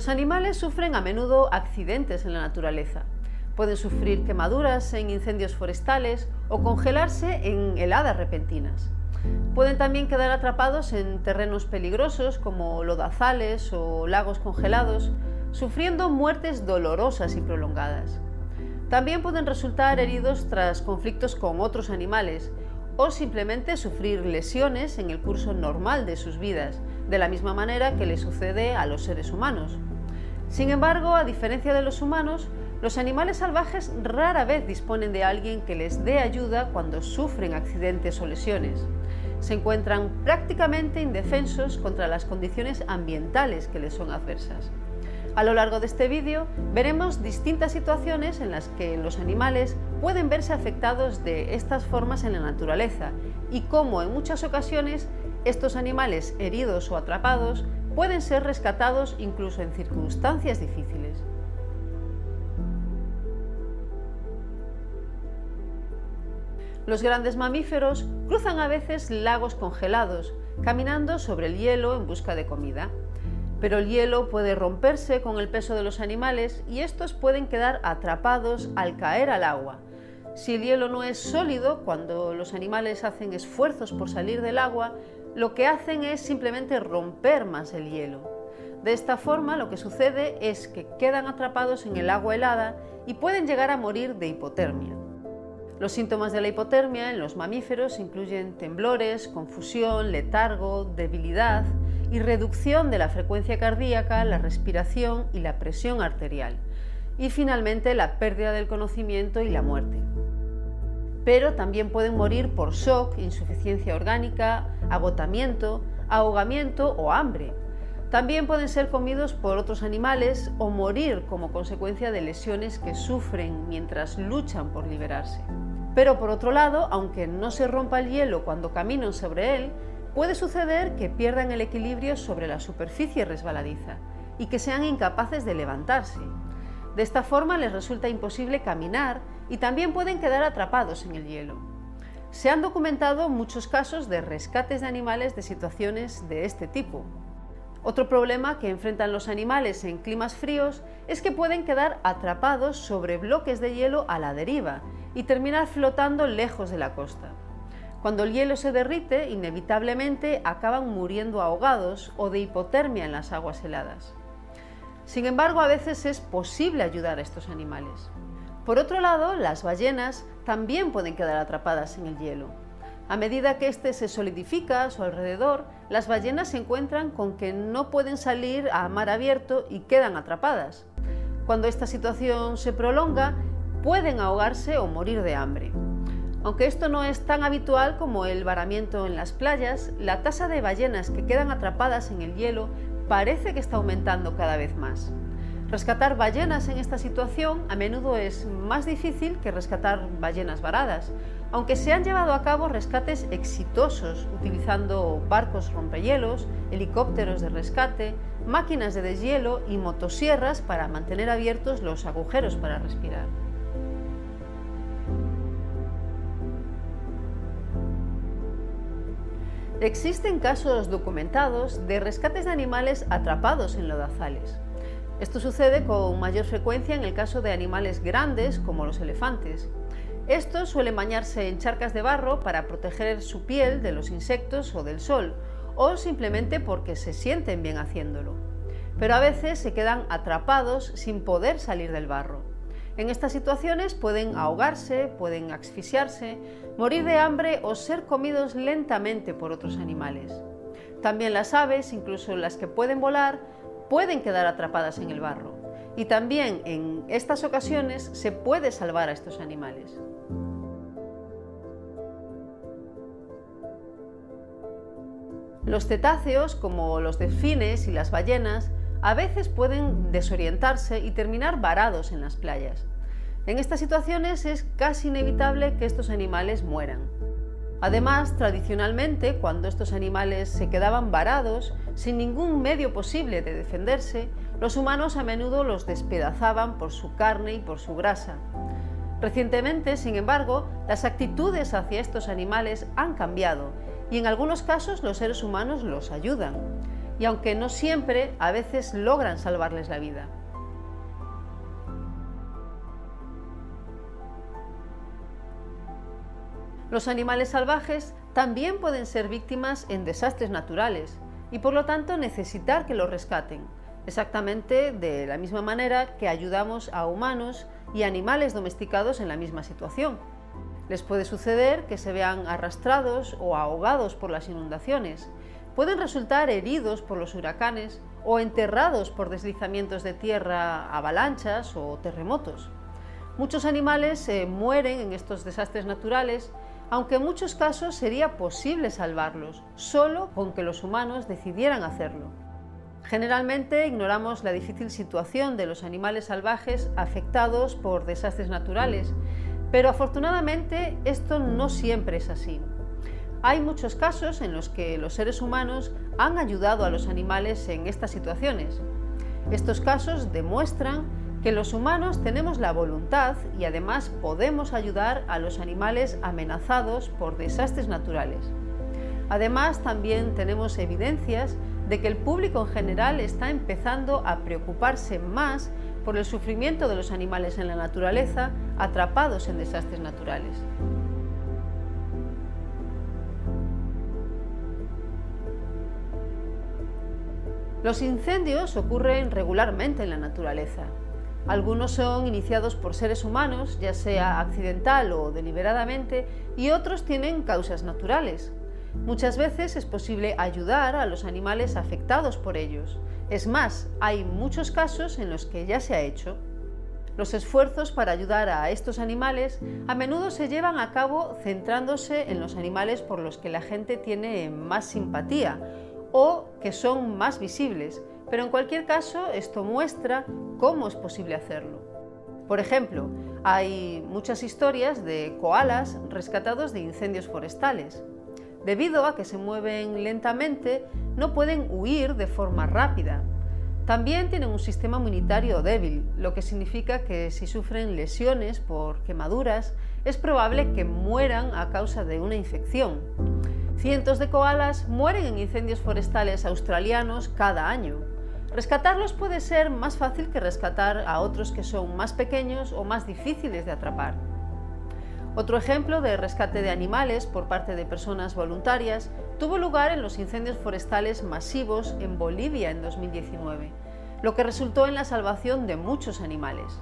Los animales sufren a menudo accidentes en la naturaleza. Pueden sufrir quemaduras en incendios forestales o congelarse en heladas repentinas. Pueden también quedar atrapados en terrenos peligrosos como lodazales o lagos congelados, sufriendo muertes dolorosas y prolongadas. También pueden resultar heridos tras conflictos con otros animales o simplemente sufrir lesiones en el curso normal de sus vidas, de la misma manera que le sucede a los seres humanos. Sin embargo, a diferencia de los humanos, los animales salvajes rara vez disponen de alguien que les dé ayuda cuando sufren accidentes o lesiones. Se encuentran prácticamente indefensos contra las condiciones ambientales que les son adversas. A lo largo de este vídeo veremos distintas situaciones en las que los animales pueden verse afectados de estas formas en la naturaleza y cómo en muchas ocasiones estos animales heridos o atrapados pueden ser rescatados incluso en circunstancias difíciles. Los grandes mamíferos cruzan a veces lagos congelados, caminando sobre el hielo en busca de comida pero el hielo puede romperse con el peso de los animales y estos pueden quedar atrapados al caer al agua. Si el hielo no es sólido, cuando los animales hacen esfuerzos por salir del agua, lo que hacen es simplemente romper más el hielo. De esta forma lo que sucede es que quedan atrapados en el agua helada y pueden llegar a morir de hipotermia. Los síntomas de la hipotermia en los mamíferos incluyen temblores, confusión, letargo, debilidad, y reducción de la frecuencia cardíaca, la respiración y la presión arterial. Y finalmente la pérdida del conocimiento y la muerte. Pero también pueden morir por shock, insuficiencia orgánica, agotamiento, ahogamiento o hambre. También pueden ser comidos por otros animales o morir como consecuencia de lesiones que sufren mientras luchan por liberarse. Pero por otro lado, aunque no se rompa el hielo cuando caminan sobre él, Puede suceder que pierdan el equilibrio sobre la superficie resbaladiza y que sean incapaces de levantarse. De esta forma les resulta imposible caminar y también pueden quedar atrapados en el hielo. Se han documentado muchos casos de rescates de animales de situaciones de este tipo. Otro problema que enfrentan los animales en climas fríos es que pueden quedar atrapados sobre bloques de hielo a la deriva y terminar flotando lejos de la costa. Cuando el hielo se derrite, inevitablemente acaban muriendo ahogados o de hipotermia en las aguas heladas. Sin embargo, a veces es posible ayudar a estos animales. Por otro lado, las ballenas también pueden quedar atrapadas en el hielo. A medida que éste se solidifica a su alrededor, las ballenas se encuentran con que no pueden salir a mar abierto y quedan atrapadas. Cuando esta situación se prolonga, pueden ahogarse o morir de hambre. Aunque esto no es tan habitual como el varamiento en las playas, la tasa de ballenas que quedan atrapadas en el hielo parece que está aumentando cada vez más. Rescatar ballenas en esta situación a menudo es más difícil que rescatar ballenas varadas, aunque se han llevado a cabo rescates exitosos utilizando barcos rompehielos, helicópteros de rescate, máquinas de deshielo y motosierras para mantener abiertos los agujeros para respirar. Existen casos documentados de rescates de animales atrapados en lodazales. Esto sucede con mayor frecuencia en el caso de animales grandes como los elefantes. Estos suelen bañarse en charcas de barro para proteger su piel de los insectos o del sol, o simplemente porque se sienten bien haciéndolo. Pero a veces se quedan atrapados sin poder salir del barro. En estas situaciones pueden ahogarse, pueden asfixiarse, morir de hambre o ser comidos lentamente por otros animales. También las aves, incluso las que pueden volar, pueden quedar atrapadas en el barro. Y también en estas ocasiones se puede salvar a estos animales. Los cetáceos, como los delfines y las ballenas, a veces pueden desorientarse y terminar varados en las playas. En estas situaciones es casi inevitable que estos animales mueran. Además, tradicionalmente, cuando estos animales se quedaban varados, sin ningún medio posible de defenderse, los humanos a menudo los despedazaban por su carne y por su grasa. Recientemente, sin embargo, las actitudes hacia estos animales han cambiado y en algunos casos los seres humanos los ayudan. y aunque no siempre, a veces logran salvarles la vida. Los animales salvajes también pueden ser víctimas en desastres naturales y por lo tanto necesitar que los rescaten, exactamente de la misma manera que ayudamos a humanos y animales domesticados en la misma situación. Les puede suceder que se vean arrastrados o ahogados por las inundaciones, pueden resultar heridos por los huracanes o enterrados por deslizamientos de tierra, avalanchas o terremotos. Muchos animales eh, mueren en estos desastres naturales aunque en muchos casos sería posible salvarlos, solo con que los humanos decidieran hacerlo. Generalmente ignoramos la difícil situación de los animales salvajes afectados por desastres naturales, pero afortunadamente esto no siempre es así. Hay muchos casos en los que los seres humanos han ayudado a los animales en estas situaciones. Estos casos demuestran que los humanos tenemos la voluntad y además podemos ayudar a los animales amenazados por desastres naturales. Además, también tenemos evidencias de que el público en general está empezando a preocuparse más por el sufrimiento de los animales en la naturaleza atrapados en desastres naturales. Los incendios ocurren regularmente en la naturaleza. Algunos son iniciados por seres humanos, ya sea accidental o deliberadamente, y otros tienen causas naturales. Muchas veces es posible ayudar a los animales afectados por ellos. Es más, hay muchos casos en los que ya se ha hecho. Los esfuerzos para ayudar a estos animales a menudo se llevan a cabo centrándose en los animales por los que la gente tiene más simpatía o que son más visibles, pero en cualquier caso esto muestra cómo es posible hacerlo. Por ejemplo, hay muchas historias de koalas rescatados de incendios forestales. Debido a que se mueven lentamente, no pueden huir de forma rápida. También tienen un sistema inmunitario débil, lo que significa que si sufren lesiones por quemaduras, es probable que mueran a causa de una infección. Cientos de koalas mueren en incendios forestales australianos cada año. Rescatarlos puede ser más fácil que rescatar a otros que son más pequeños o más difíciles de atrapar. Otro ejemplo de rescate de animales por parte de personas voluntarias tuvo lugar en los incendios forestales masivos en Bolivia en 2019, lo que resultó en la salvación de muchos animales.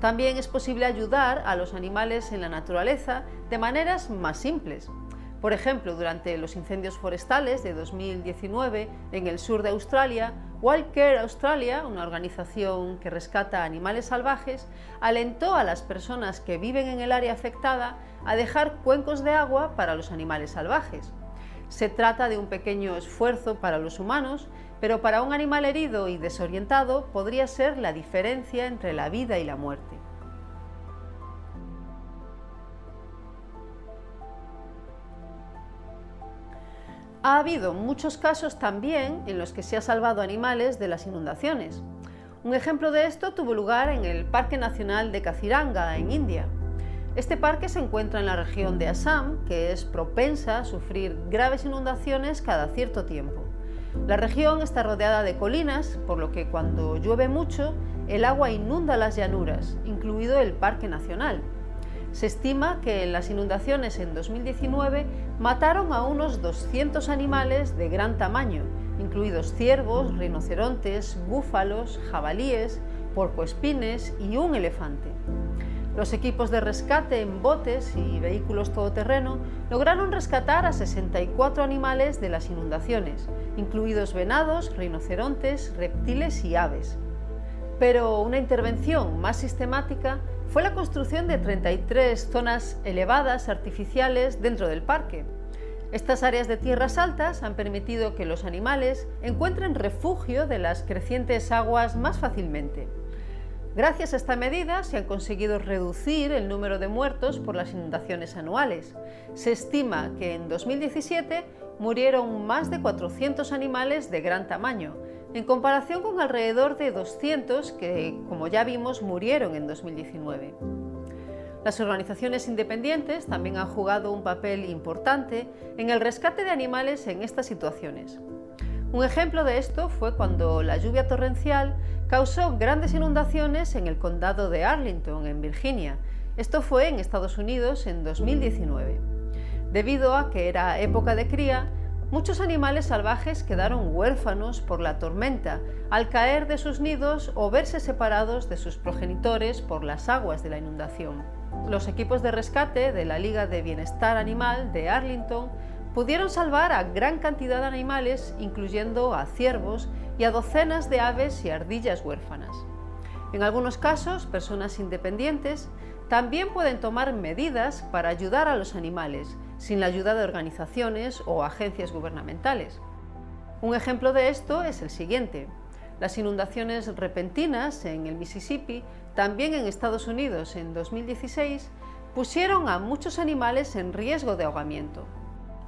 También es posible ayudar a los animales en la naturaleza de maneras más simples, por ejemplo, durante los incendios forestales de 2019 en el sur de Australia, Wildcare Australia, una organización que rescata animales salvajes, alentó a las personas que viven en el área afectada a dejar cuencos de agua para los animales salvajes. Se trata de un pequeño esfuerzo para los humanos, pero para un animal herido y desorientado podría ser la diferencia entre la vida y la muerte. Ha habido muchos casos también en los que se ha salvado animales de las inundaciones. Un ejemplo de esto tuvo lugar en el Parque Nacional de Kaziranga, en India. Este parque se encuentra en la región de Assam, que es propensa a sufrir graves inundaciones cada cierto tiempo. La región está rodeada de colinas, por lo que cuando llueve mucho, el agua inunda las llanuras, incluido el Parque Nacional. Se estima que las inundaciones en 2019 mataron a unos 200 animales de gran tamaño, incluidos ciervos, rinocerontes, búfalos, jabalíes, porcoespines y un elefante. Los equipos de rescate en botes y vehículos todoterreno lograron rescatar a 64 animales de las inundaciones, incluidos venados, rinocerontes, reptiles y aves. Pero una intervención más sistemática fue la construcción de 33 zonas elevadas artificiales dentro del parque. Estas áreas de tierras altas han permitido que los animales encuentren refugio de las crecientes aguas más fácilmente. Gracias a esta medida se han conseguido reducir el número de muertos por las inundaciones anuales. Se estima que en 2017 murieron más de 400 animales de gran tamaño, en comparación con alrededor de 200 que, como ya vimos, murieron en 2019. Las organizaciones independientes también han jugado un papel importante en el rescate de animales en estas situaciones. Un ejemplo de esto fue cuando la lluvia torrencial causó grandes inundaciones en el condado de Arlington, en Virginia. Esto fue en Estados Unidos en 2019. Debido a que era época de cría, muchos animales salvajes quedaron huérfanos por la tormenta al caer de sus nidos o verse separados de sus progenitores por las aguas de la inundación. Los equipos de rescate de la Liga de Bienestar Animal de Arlington pudieron salvar a gran cantidad de animales, incluyendo a ciervos y a docenas de aves y ardillas huérfanas. En algunos casos, personas independientes también pueden tomar medidas para ayudar a los animales, sin la ayuda de organizaciones o agencias gubernamentales. Un ejemplo de esto es el siguiente. Las inundaciones repentinas en el Mississippi, también en Estados Unidos en 2016, pusieron a muchos animales en riesgo de ahogamiento.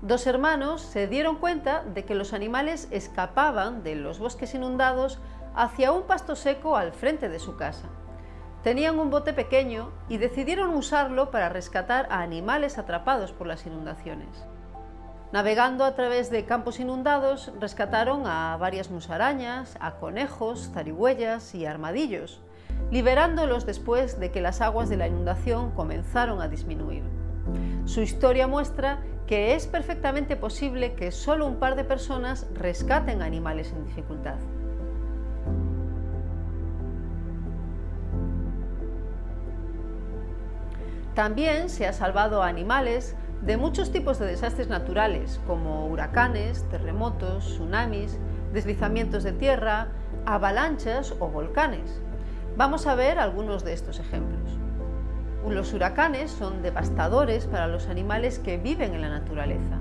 Dos hermanos se dieron cuenta de que los animales escapaban de los bosques inundados hacia un pasto seco al frente de su casa. Tenían un bote pequeño y decidieron usarlo para rescatar a animales atrapados por las inundaciones. Navegando a través de campos inundados, rescataron a varias musarañas, a conejos, zarigüeyas y armadillos, liberándolos después de que las aguas de la inundación comenzaron a disminuir. Su historia muestra que es perfectamente posible que solo un par de personas rescaten animales en dificultad. También se ha salvado a animales de muchos tipos de desastres naturales, como huracanes, terremotos, tsunamis, deslizamientos de tierra, avalanchas o volcanes. Vamos a ver algunos de estos ejemplos. Los huracanes son devastadores para los animales que viven en la naturaleza.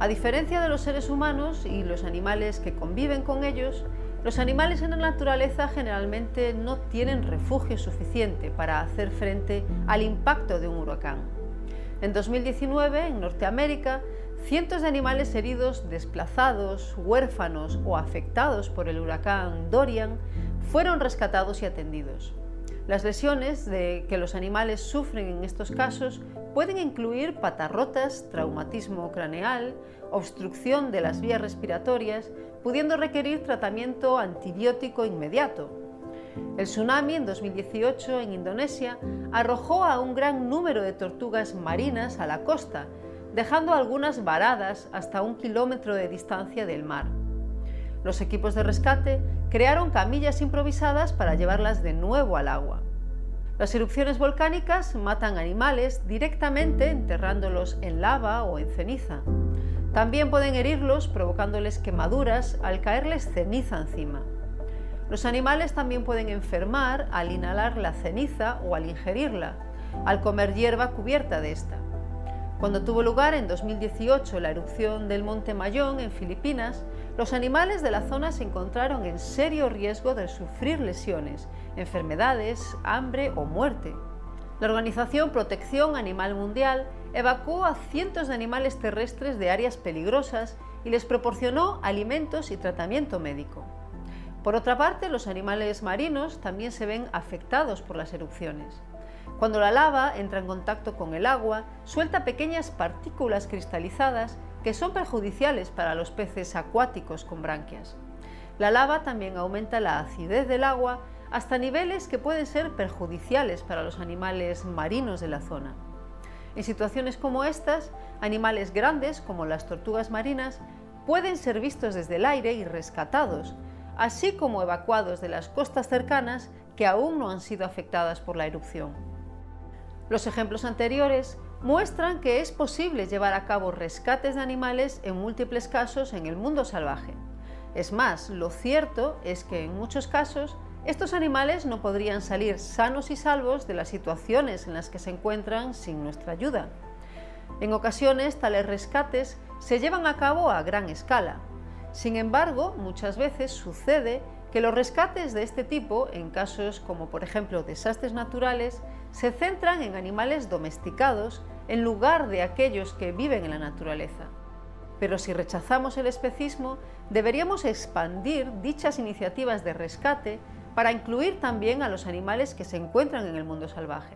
A diferencia de los seres humanos y los animales que conviven con ellos, los animales en la naturaleza generalmente no tienen refugio suficiente para hacer frente al impacto de un huracán. En 2019, en Norteamérica, cientos de animales heridos, desplazados, huérfanos o afectados por el huracán Dorian fueron rescatados y atendidos. Las lesiones de que los animales sufren en estos casos pueden incluir patas rotas, traumatismo craneal, obstrucción de las vías respiratorias, pudiendo requerir tratamiento antibiótico inmediato. El tsunami en 2018 en Indonesia arrojó a un gran número de tortugas marinas a la costa, dejando algunas varadas hasta un kilómetro de distancia del mar. Los equipos de rescate crearon camillas improvisadas para llevarlas de nuevo al agua. Las erupciones volcánicas matan animales directamente enterrándolos en lava o en ceniza. También pueden herirlos provocándoles quemaduras al caerles ceniza encima. Los animales también pueden enfermar al inhalar la ceniza o al ingerirla, al comer hierba cubierta de esta. Cuando tuvo lugar en 2018 la erupción del Monte Mayón en Filipinas, los animales de la zona se encontraron en serio riesgo de sufrir lesiones, enfermedades, hambre o muerte. La organización Protección Animal Mundial evacuó a cientos de animales terrestres de áreas peligrosas y les proporcionó alimentos y tratamiento médico. Por otra parte, los animales marinos también se ven afectados por las erupciones. Cuando la lava entra en contacto con el agua, suelta pequeñas partículas cristalizadas que son perjudiciales para los peces acuáticos con branquias. La lava también aumenta la acidez del agua hasta niveles que pueden ser perjudiciales para los animales marinos de la zona. En situaciones como estas, animales grandes como las tortugas marinas pueden ser vistos desde el aire y rescatados, así como evacuados de las costas cercanas que aún no han sido afectadas por la erupción. Los ejemplos anteriores muestran que es posible llevar a cabo rescates de animales en múltiples casos en el mundo salvaje. Es más, lo cierto es que en muchos casos estos animales no podrían salir sanos y salvos de las situaciones en las que se encuentran sin nuestra ayuda. En ocasiones, tales rescates se llevan a cabo a gran escala. Sin embargo, muchas veces sucede que los rescates de este tipo, en casos como por ejemplo desastres naturales, se centran en animales domesticados en lugar de aquellos que viven en la naturaleza. Pero si rechazamos el especismo, deberíamos expandir dichas iniciativas de rescate para incluir también a los animales que se encuentran en el mundo salvaje.